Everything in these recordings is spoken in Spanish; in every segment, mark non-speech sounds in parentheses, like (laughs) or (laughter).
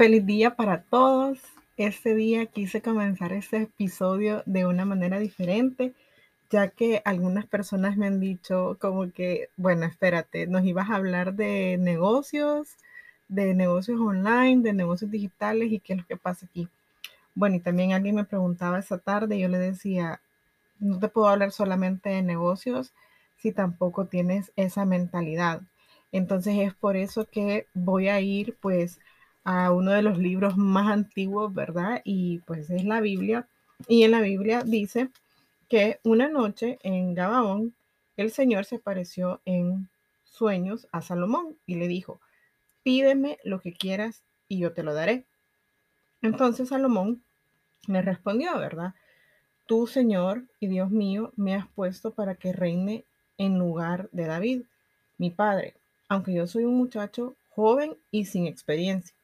Feliz día para todos. Este día quise comenzar este episodio de una manera diferente, ya que algunas personas me han dicho como que, bueno, espérate, nos ibas a hablar de negocios, de negocios online, de negocios digitales y qué es lo que pasa aquí. Bueno, y también alguien me preguntaba esa tarde, yo le decía, no te puedo hablar solamente de negocios si tampoco tienes esa mentalidad. Entonces es por eso que voy a ir pues a uno de los libros más antiguos, ¿verdad? Y pues es la Biblia. Y en la Biblia dice que una noche en Gabaón el Señor se apareció en sueños a Salomón y le dijo, pídeme lo que quieras y yo te lo daré. Entonces Salomón le respondió, ¿verdad? Tú, Señor y Dios mío, me has puesto para que reine en lugar de David, mi padre, aunque yo soy un muchacho joven y sin experiencia.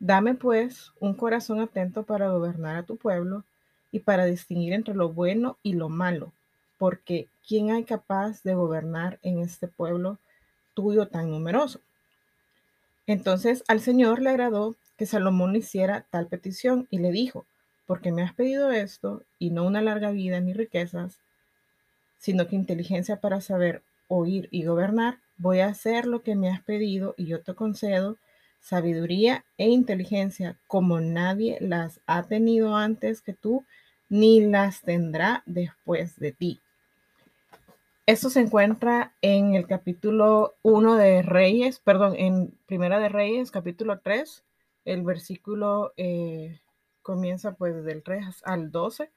Dame pues un corazón atento para gobernar a tu pueblo y para distinguir entre lo bueno y lo malo, porque ¿quién hay capaz de gobernar en este pueblo tuyo tan numeroso? Entonces al Señor le agradó que Salomón hiciera tal petición y le dijo, porque me has pedido esto y no una larga vida ni riquezas, sino que inteligencia para saber oír y gobernar, voy a hacer lo que me has pedido y yo te concedo sabiduría e inteligencia como nadie las ha tenido antes que tú, ni las tendrá después de ti. Esto se encuentra en el capítulo 1 de Reyes, perdón, en Primera de Reyes, capítulo 3. El versículo eh, comienza pues del 3 al 12.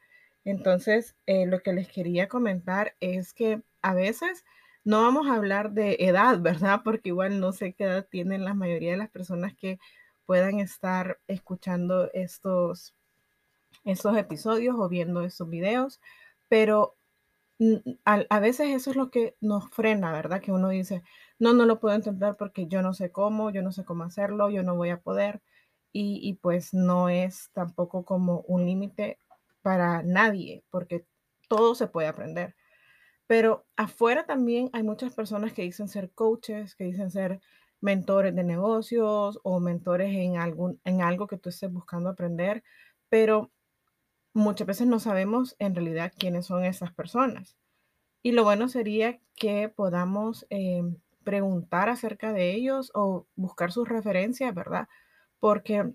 Entonces, eh, lo que les quería comentar es que a veces no vamos a hablar de edad, ¿verdad? Porque igual no sé qué edad tienen la mayoría de las personas que puedan estar escuchando estos, estos episodios o viendo estos videos, pero a, veces eso es lo que nos frena, ¿verdad? Que uno dice, no, no lo puedo intentar porque yo no sé cómo, yo no sé cómo hacerlo, yo no voy a poder. Y, y pues no es tampoco como un límite para nadie, porque todo se puede aprender. Pero afuera también hay muchas personas que dicen ser coaches, que dicen ser mentores de negocios o mentores en, algún, en algo que tú estés buscando aprender, pero muchas veces no sabemos en realidad quiénes son esas personas. Y lo bueno sería que podamos eh, preguntar acerca de ellos o buscar sus referencias, ¿verdad? Porque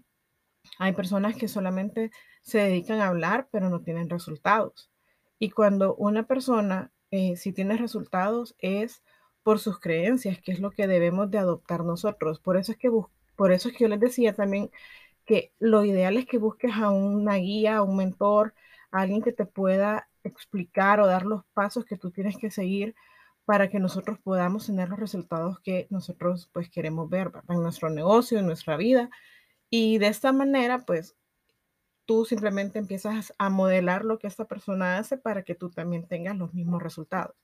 hay personas que solamente se dedican a hablar, pero no tienen resultados. Y cuando una persona eh, si tienes resultados es por sus creencias, que es lo que debemos de adoptar nosotros. Por eso es que, por eso es que yo les decía también que lo ideal es que busques a una guía, a un mentor, a alguien que te pueda explicar o dar los pasos que tú tienes que seguir para que nosotros podamos tener los resultados que nosotros pues queremos ver en nuestro negocio, en nuestra vida. Y de esta manera pues tú simplemente empiezas a modelar lo que esta persona hace para que tú también tengas los mismos resultados.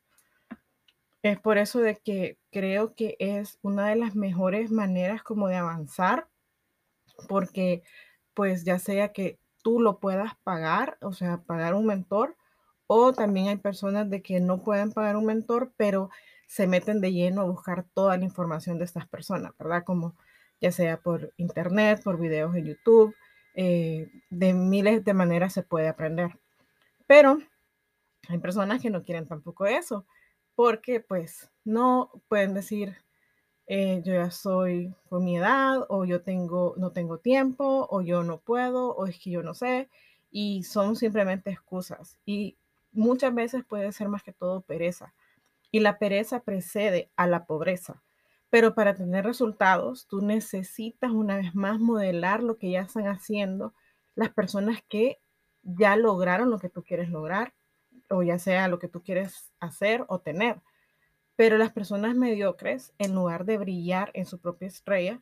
Es por eso de que creo que es una de las mejores maneras como de avanzar, porque pues ya sea que tú lo puedas pagar, o sea, pagar un mentor, o también hay personas de que no pueden pagar un mentor, pero se meten de lleno a buscar toda la información de estas personas, ¿verdad? Como ya sea por internet, por videos en YouTube, eh, de miles de maneras se puede aprender. Pero hay personas que no quieren tampoco eso, porque pues no pueden decir, eh, yo ya soy con mi edad, o yo tengo, no tengo tiempo, o yo no puedo, o es que yo no sé, y son simplemente excusas. Y muchas veces puede ser más que todo pereza. Y la pereza precede a la pobreza. Pero para tener resultados, tú necesitas una vez más modelar lo que ya están haciendo las personas que ya lograron lo que tú quieres lograr, o ya sea lo que tú quieres hacer o tener. Pero las personas mediocres, en lugar de brillar en su propia estrella,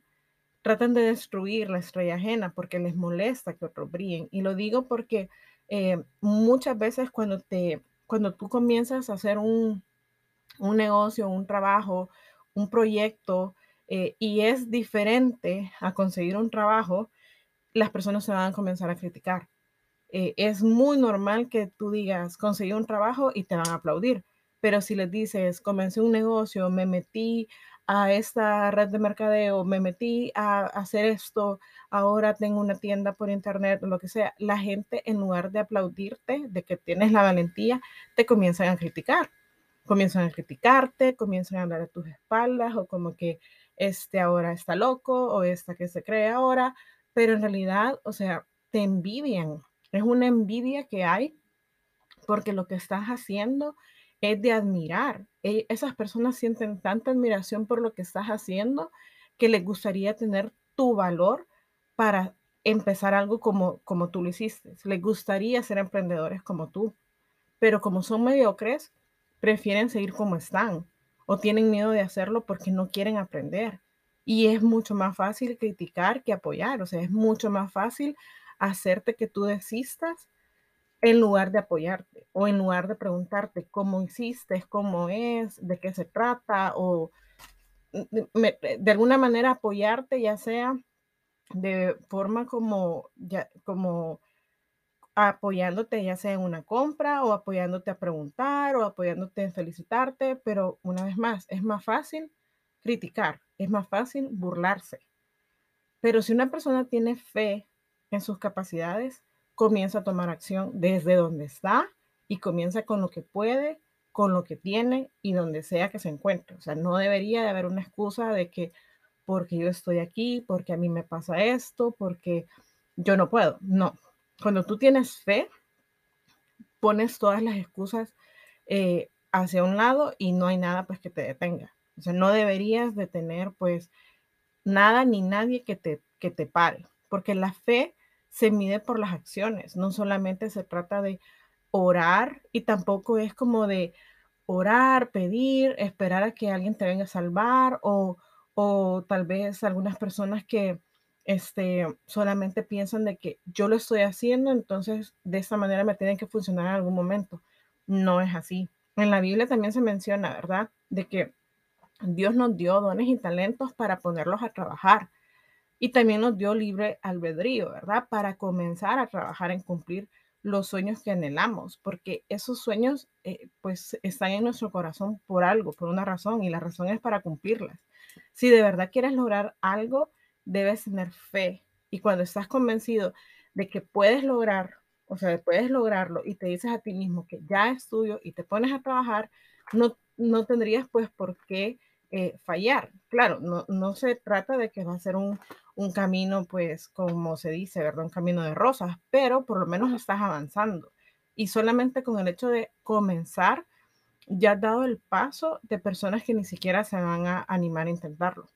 tratan de destruir la estrella ajena porque les molesta que otros brillen. Y lo digo porque eh, muchas veces cuando, te, cuando tú comienzas a hacer un, un negocio, un trabajo, un proyecto eh, y es diferente a conseguir un trabajo, las personas se van a comenzar a criticar. Eh, es muy normal que tú digas, conseguí un trabajo y te van a aplaudir. Pero si les dices, comencé un negocio, me metí a esta red de mercadeo, me metí a hacer esto, ahora tengo una tienda por internet, lo que sea, la gente en lugar de aplaudirte de que tienes la valentía, te comienzan a criticar. Comienzan a criticarte, comienzan a hablar a tus espaldas o como que este ahora está loco o esta que se cree ahora, pero en realidad, o sea, te envidian. Es una envidia que hay porque lo que estás haciendo es de admirar. E, esas personas sienten tanta admiración por lo que estás haciendo que les gustaría tener tu valor para empezar algo como, como tú lo hiciste. Les gustaría ser emprendedores como tú, pero como son mediocres, prefieren seguir como están o tienen miedo de hacerlo porque no quieren aprender. Y es mucho más fácil criticar que apoyar, o sea, es mucho más fácil hacerte que tú desistas en lugar de apoyarte o en lugar de preguntarte cómo hiciste, cómo es, de qué se trata o de alguna manera apoyarte, ya sea de forma como, ya, como apoyándote ya sea en una compra o apoyándote a preguntar o apoyándote en felicitarte, pero una vez más, es más fácil criticar, es más fácil burlarse. Pero si una persona tiene fe en sus capacidades, comienza a tomar acción desde donde está y comienza con lo que puede, con lo que tiene y donde sea que se encuentre. O sea, no debería de haber una excusa de que porque yo estoy aquí, porque a mí me pasa esto, porque yo no puedo. No, cuando tú tienes fe, pones todas las excusas eh, hacia un lado y no hay nada pues que te detenga. O sea, no deberías de tener pues nada ni nadie que te, que te pare, porque la fe se mide por las acciones, no solamente se trata de orar y tampoco es como de orar, pedir, esperar a que alguien te venga a salvar o, o tal vez algunas personas que este, solamente piensan de que yo lo estoy haciendo, entonces de esa manera me tienen que funcionar en algún momento. No es así. En la Biblia también se menciona, ¿verdad? De que Dios nos dio dones y talentos para ponerlos a trabajar. Y también nos dio libre albedrío, ¿verdad? Para comenzar a trabajar en cumplir los sueños que anhelamos, porque esos sueños eh, pues están en nuestro corazón por algo, por una razón, y la razón es para cumplirlas. Si de verdad quieres lograr algo, debes tener fe. Y cuando estás convencido de que puedes lograr, o sea, puedes lograrlo y te dices a ti mismo que ya estudio y te pones a trabajar, no, no tendrías pues por qué eh, fallar. Claro, no, no, se trata de que va a ser un, un, camino, pues, como se dice, ¿verdad? Un camino de rosas, pero por lo menos estás avanzando. Y solamente con el hecho de comenzar, ya has dado el paso de personas que ni siquiera se van a animar a intentarlo.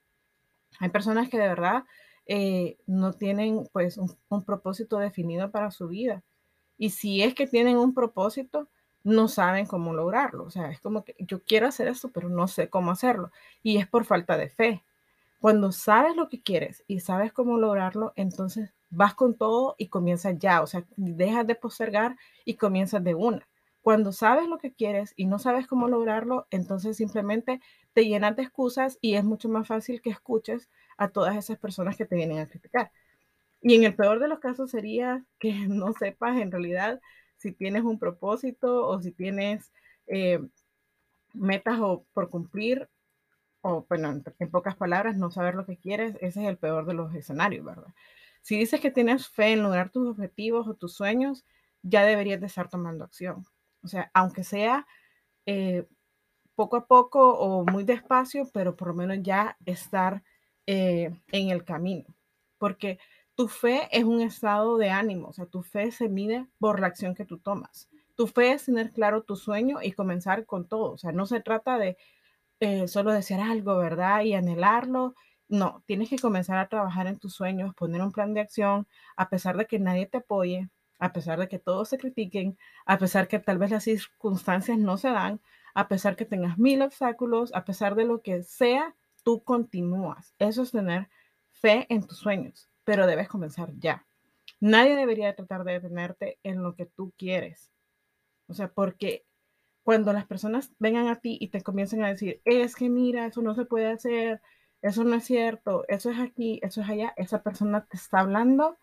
Hay personas que de verdad eh, no tienen pues un, propósito definido para su vida. Y si es que tienen un propósito, no saben cómo lograrlo. O sea, es como que yo quiero hacer esto, pero no sé cómo hacerlo. Y es por falta de fe. Cuando sabes lo que quieres y sabes cómo lograrlo, entonces vas con todo y comienzas ya. O sea, dejas de postergar y comienzas de una. Cuando sabes lo que quieres y no sabes cómo lograrlo, entonces simplemente te llenas de excusas y es mucho más fácil que escuches a todas esas personas que te vienen a criticar. Y en el peor de los casos sería que (laughs) no sepas en realidad si tienes un propósito o si tienes eh, metas o por cumplir, o bueno, en pocas palabras, no saber lo que quieres, ese es el peor de los escenarios, ¿verdad? Si dices que tienes fe en lograr tus objetivos o tus sueños, ya deberías de estar tomando acción. O sea, aunque sea eh, poco a poco o muy despacio, pero por lo menos ya estar eh, en el camino. Porque tu fe es un estado de ánimo, o sea, tu fe se mide por la acción que tú tomas. Tu fe es tener claro tu sueño y comenzar con todo. O sea, no se trata de eh, solo desear algo, ¿verdad? Y anhelarlo. No, tienes que comenzar a trabajar en tus sueños, poner un plan de acción, a pesar de que nadie te apoye, a pesar de que todos se critiquen, a pesar que tal vez las circunstancias no se dan, a pesar que tengas mil obstáculos, a pesar de lo que sea, tú continúas. Eso es tener fe en tus sueños, pero debes comenzar ya. Nadie debería tratar de detenerte en lo que tú quieres. O sea, porque cuando las personas vengan a ti y te comiencen a decir, es que mira, eso no se puede hacer, eso no es cierto, eso es aquí, eso es allá, esa persona te está hablando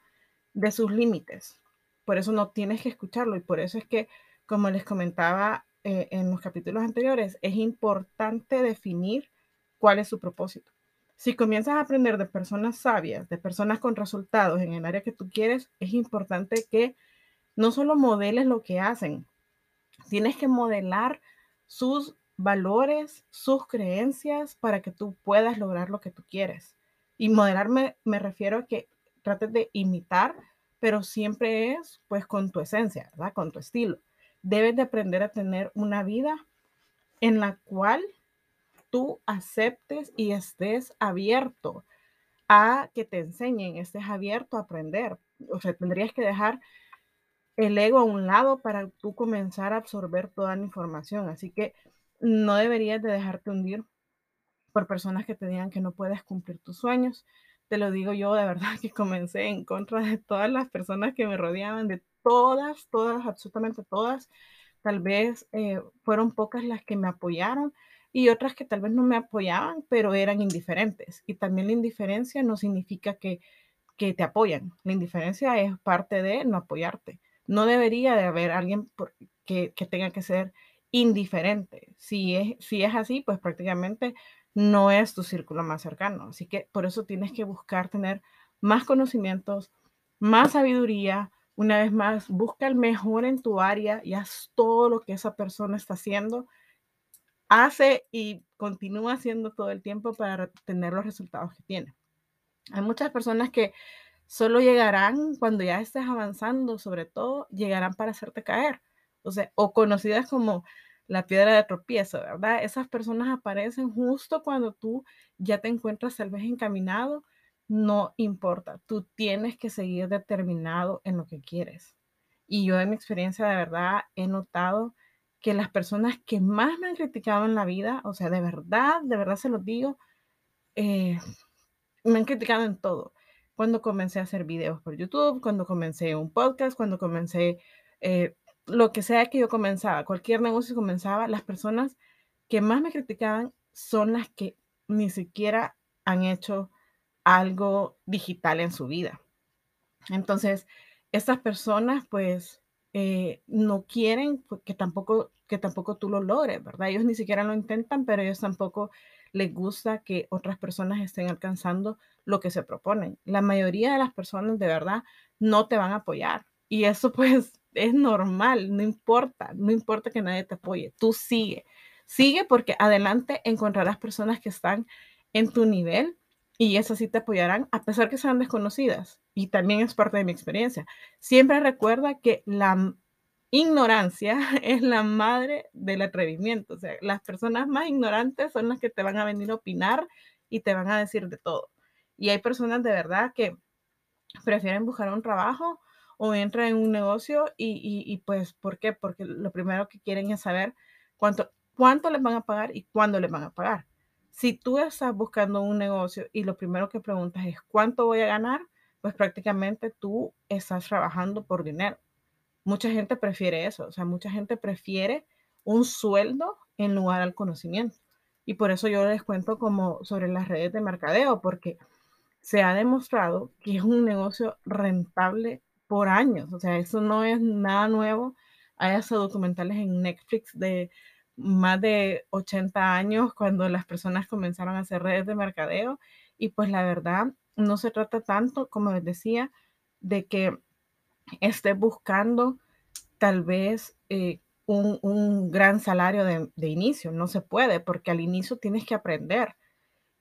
de sus límites. Por eso no tienes que escucharlo y por eso es que, como les comentaba eh, en los capítulos anteriores, es importante definir cuál es su propósito. Si comienzas a aprender de personas sabias, de personas con resultados en el área que tú quieres, es importante que no solo modeles lo que hacen, tienes que modelar sus valores, sus creencias para que tú puedas lograr lo que tú quieres. Y modelarme me refiero a que trates de imitar, pero siempre es pues con tu esencia, ¿verdad? Con tu estilo. Debes de aprender a tener una vida en la cual tú aceptes y estés abierto a que te enseñen, estés abierto a aprender. O sea, tendrías que dejar el ego a un lado para tú comenzar a absorber toda la información. Así que no deberías de dejarte hundir por personas que te digan que no puedes cumplir tus sueños. Te lo digo yo, de verdad que comencé en contra de todas las personas que me rodeaban, de todas, todas, absolutamente todas. Tal vez eh, fueron pocas las que me apoyaron y otras que tal vez no me apoyaban, pero eran indiferentes. Y también la indiferencia no significa que, que te apoyan. La indiferencia es parte de no apoyarte. No debería de haber alguien que, que tenga que ser indiferente. Si es, si es así, pues prácticamente no es tu círculo más cercano. Así que por eso tienes que buscar tener más conocimientos, más sabiduría. Una vez más, busca el mejor en tu área y haz todo lo que esa persona está haciendo. Hace y continúa haciendo todo el tiempo para tener los resultados que tiene. Hay muchas personas que solo llegarán cuando ya estés avanzando, sobre todo, llegarán para hacerte caer. O sea, o conocidas como la piedra de tropiezo, ¿verdad? Esas personas aparecen justo cuando tú ya te encuentras tal vez encaminado, no importa, tú tienes que seguir determinado en lo que quieres. Y yo en mi experiencia de verdad he notado que las personas que más me han criticado en la vida, o sea, de verdad, de verdad se los digo, eh, me han criticado en todo. Cuando comencé a hacer videos por YouTube, cuando comencé un podcast, cuando comencé eh, lo que sea que yo comenzaba, cualquier negocio comenzaba, las personas que más me criticaban son las que ni siquiera han hecho algo digital en su vida. Entonces, estas personas pues eh, no quieren que tampoco, que tampoco tú lo logres, ¿verdad? Ellos ni siquiera lo intentan, pero ellos tampoco les gusta que otras personas estén alcanzando lo que se proponen. La mayoría de las personas de verdad no te van a apoyar. Y eso pues es normal, no importa, no importa que nadie te apoye, tú sigue, sigue porque adelante encontrarás personas que están en tu nivel y esas sí te apoyarán a pesar que sean desconocidas. Y también es parte de mi experiencia. Siempre recuerda que la ignorancia (laughs) es la madre del atrevimiento. O sea, las personas más ignorantes son las que te van a venir a opinar y te van a decir de todo. Y hay personas de verdad que prefieren buscar un trabajo o entra en un negocio y, pues, ¿por qué? Porque lo primero que quieren es saber cuánto, cuánto les van a pagar y cuándo les van a pagar. Si tú estás buscando un negocio y lo primero que preguntas es cuánto voy a ganar, pues prácticamente tú estás trabajando por dinero. Mucha gente prefiere eso, o sea, mucha gente prefiere un sueldo en lugar al conocimiento. Y por eso yo les cuento como sobre las redes de mercadeo, porque se ha demostrado que es un negocio rentable por años. O sea, eso no es nada nuevo. Hay hasta documentales en Netflix de más de 80 años cuando las personas comenzaron a hacer redes de mercadeo. Y pues la verdad, no se trata tanto, como les decía, de que esté buscando tal vez eh, un, un, gran salario de, de inicio. No se puede porque al inicio tienes que aprender.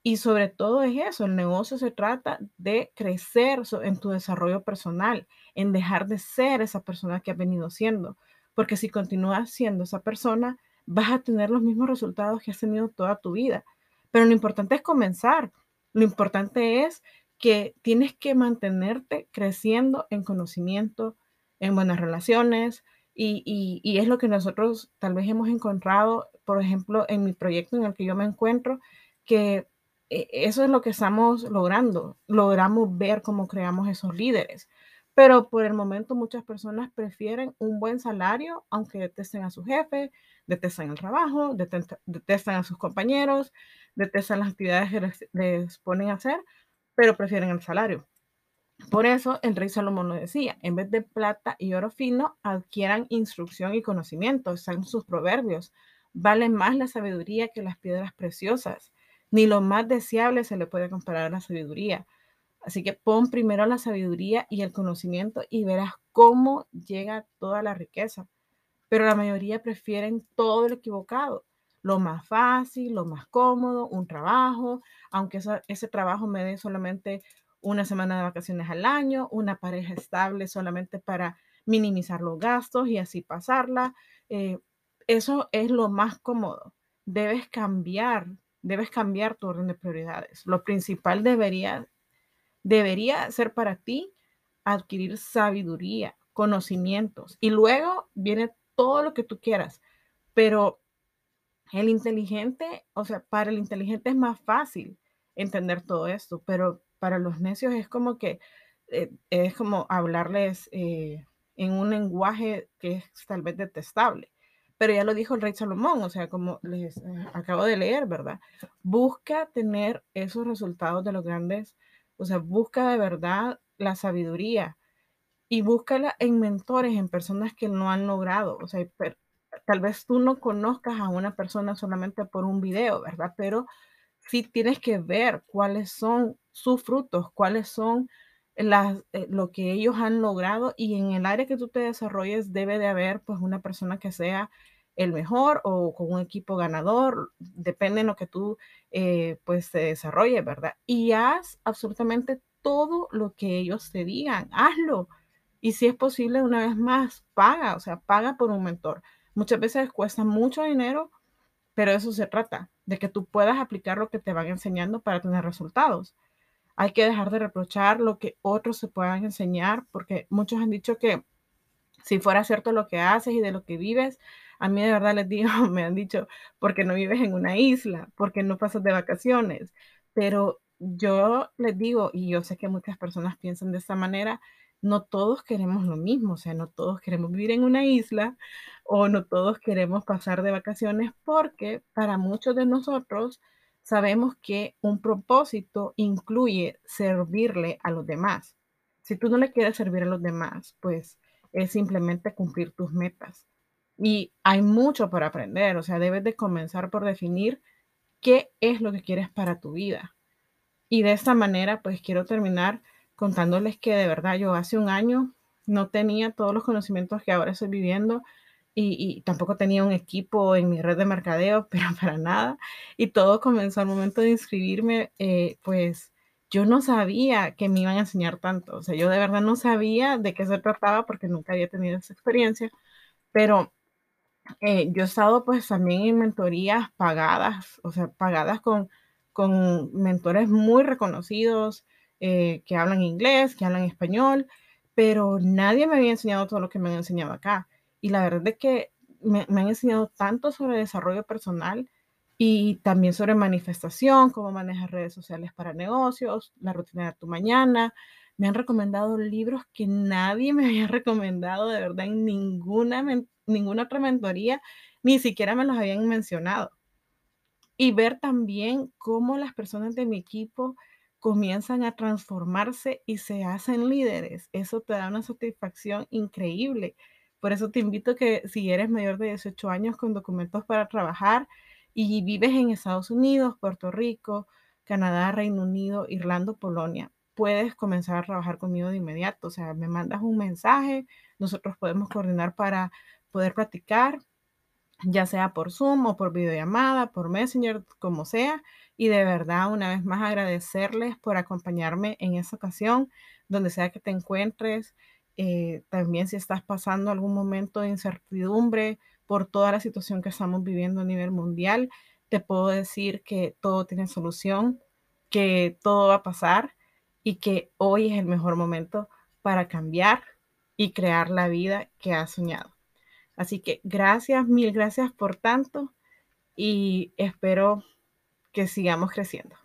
Y sobre todo es eso, el negocio se trata de crecer en tu desarrollo personal, en dejar de ser esa persona que has venido siendo, porque si continúas siendo esa persona, vas a tener los mismos resultados que has tenido toda tu vida. Pero lo importante es comenzar, lo importante es que tienes que mantenerte creciendo en conocimiento, en buenas relaciones, y, y es lo que nosotros tal vez hemos encontrado, por ejemplo, en mi proyecto en el que yo me encuentro, que eso es lo que estamos logrando. Logramos ver cómo creamos esos líderes. Pero por el momento muchas personas prefieren un buen salario, aunque detesten a su jefe, detestan el trabajo, detestan a sus compañeros, detestan las actividades que les, les, ponen a hacer, pero prefieren el salario. Por eso el rey Salomón lo decía, en vez de plata y oro fino, adquieran instrucción y conocimiento, están sus proverbios. Vale más la sabiduría que las piedras preciosas ni lo más deseable se le puede comparar a la sabiduría. Así que pon primero la sabiduría y el conocimiento y verás cómo llega toda la riqueza. Pero la mayoría prefieren todo lo equivocado, lo más fácil, lo más cómodo, un trabajo, aunque ese trabajo me dé solamente una semana de vacaciones al año, una pareja estable solamente para minimizar los gastos y así pasarla. Eh, eso es lo más cómodo. Debes cambiar, debes cambiar tu orden de prioridades. Lo principal debería debería ser para ti adquirir sabiduría, conocimientos y luego viene todo lo que tú quieras. Pero el inteligente, o sea, para el inteligente es más fácil entender todo esto, pero para los necios es como que eh, es como hablarles eh, en un lenguaje que es tal vez detestable. Pero ya lo dijo el rey Salomón, o sea, como les eh, acabo de leer, ¿verdad? Busca tener esos resultados de los grandes o sea, busca de verdad la sabiduría y búscala en mentores, en personas que no han logrado. O sea, tal vez tú no conozcas a una persona solamente por un video, ¿verdad? Pero sí tienes que ver cuáles son sus frutos, cuáles son las, eh, lo que ellos han logrado y en el área que tú te desarrolles debe de haber pues una persona que sea el mejor o con un equipo ganador, depende de lo que tú eh, pues te desarrolles, ¿verdad? Y haz absolutamente todo lo que ellos te digan, hazlo. Y si es posible, una vez más, paga, o sea, paga por un mentor. Muchas veces cuesta mucho dinero, pero eso se trata, de que tú puedas aplicar lo que te van enseñando para tener resultados. Hay que dejar de reprochar lo que otros se puedan enseñar, porque muchos han dicho que si fuera cierto lo que haces y de lo que vives, a mí de verdad les digo, (laughs) me han dicho, porque no vives en una isla, porque no pasas de vacaciones. Pero yo les digo, y yo sé que muchas personas piensan de esta manera, no todos queremos lo mismo, o sea, no todos queremos vivir en una isla o no todos queremos pasar de vacaciones porque para muchos de nosotros sabemos que un propósito incluye servirle a los demás. Si tú no le quieres servir a los demás, pues es simplemente cumplir tus metas. Y hay mucho por aprender, o sea, debes de comenzar por definir qué es lo que quieres para tu vida. Y de esta manera, pues quiero terminar contándoles que de verdad yo hace un año no tenía todos los conocimientos que ahora estoy viviendo y, tampoco tenía un equipo en mi red de mercadeo, (laughs) pero para nada. Y todo comenzó al momento de inscribirme, eh, pues yo no sabía que me iban a enseñar tanto. O sea, yo de verdad no sabía de qué se trataba porque nunca había tenido esa experiencia, pero eh, yo he estado pues también en mentorías pagadas, o sea, pagadas con, con mentores muy reconocidos eh, que hablan inglés, que hablan español, pero nadie me había enseñado todo lo que me han enseñado acá. Y la verdad es que me, han enseñado tanto sobre desarrollo personal y también sobre manifestación, cómo manejar redes sociales para negocios, la rutina de tu mañana. Me han recomendado libros que nadie me había (laughs) recomendado de verdad en ninguna ninguna otra mentoría, ni siquiera me los habían mencionado. Y ver también cómo las personas de mi equipo comienzan a transformarse y se hacen líderes. Eso te da una satisfacción increíble. Por eso te invito que si eres mayor de 18 años con documentos para trabajar y vives en Estados Unidos, Puerto Rico, Canadá, Reino Unido, Irlanda, Polonia, puedes comenzar a trabajar conmigo de inmediato. O sea, me mandas un mensaje, nosotros podemos coordinar para poder practicar, ya sea por Zoom o por videollamada, por Messenger, como sea. Y de verdad, una vez más, agradecerles por acompañarme en esta ocasión, donde sea que te encuentres. Eh, también si estás pasando algún momento de incertidumbre por toda la situación que estamos viviendo a nivel mundial, te puedo decir que todo tiene solución, que todo va a pasar y que hoy es el mejor momento para cambiar y crear la vida que has soñado. Así que gracias, mil gracias por tanto y espero que sigamos creciendo.